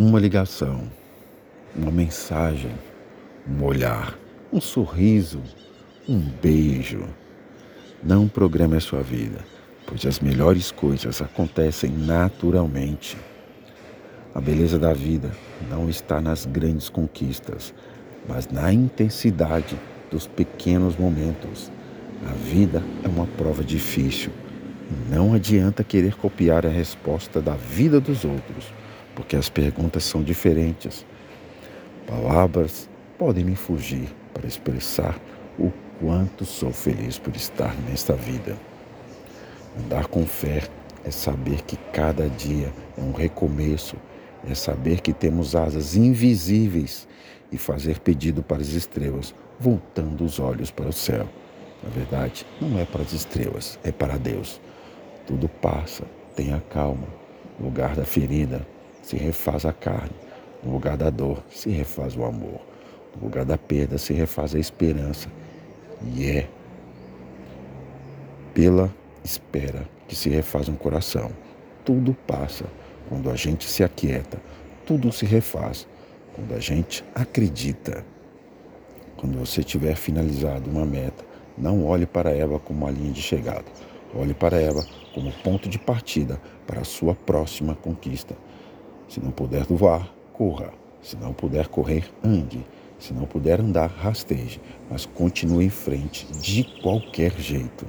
Uma ligação, uma mensagem, um olhar, um sorriso, um beijo. Não programe a sua vida, pois as melhores coisas acontecem naturalmente. A beleza da vida não está nas grandes conquistas, mas na intensidade dos pequenos momentos. A vida é uma prova difícil. Não adianta querer copiar a resposta da vida dos outros, porque as perguntas são diferentes. Palavras podem me fugir para expressar o quanto sou feliz por estar nesta vida. Andar com fé é saber que cada dia é um recomeço, é saber que temos asas invisíveis e fazer pedido para as estrelas, voltando os olhos para o céu. Na verdade, não é para as estrelas, é para Deus. Tudo passa, tenha calma. Lugar da ferida, se refaz a carne. No lugar da dor, se refaz o amor. No lugar da perda, se refaz a esperança. E é pela espera que se refaz um coração. Tudo passa. Quando a gente se aquieta, tudo se refaz. Quando a gente acredita. Quando você tiver finalizado uma meta, não olhe para ela como uma linha de chegada. Olhe para ela como ponto de partida para a sua próxima conquista. Se não puder voar, corra. Se não puder correr, ande. Se não puder andar, rasteje. Mas continue em frente de qualquer jeito.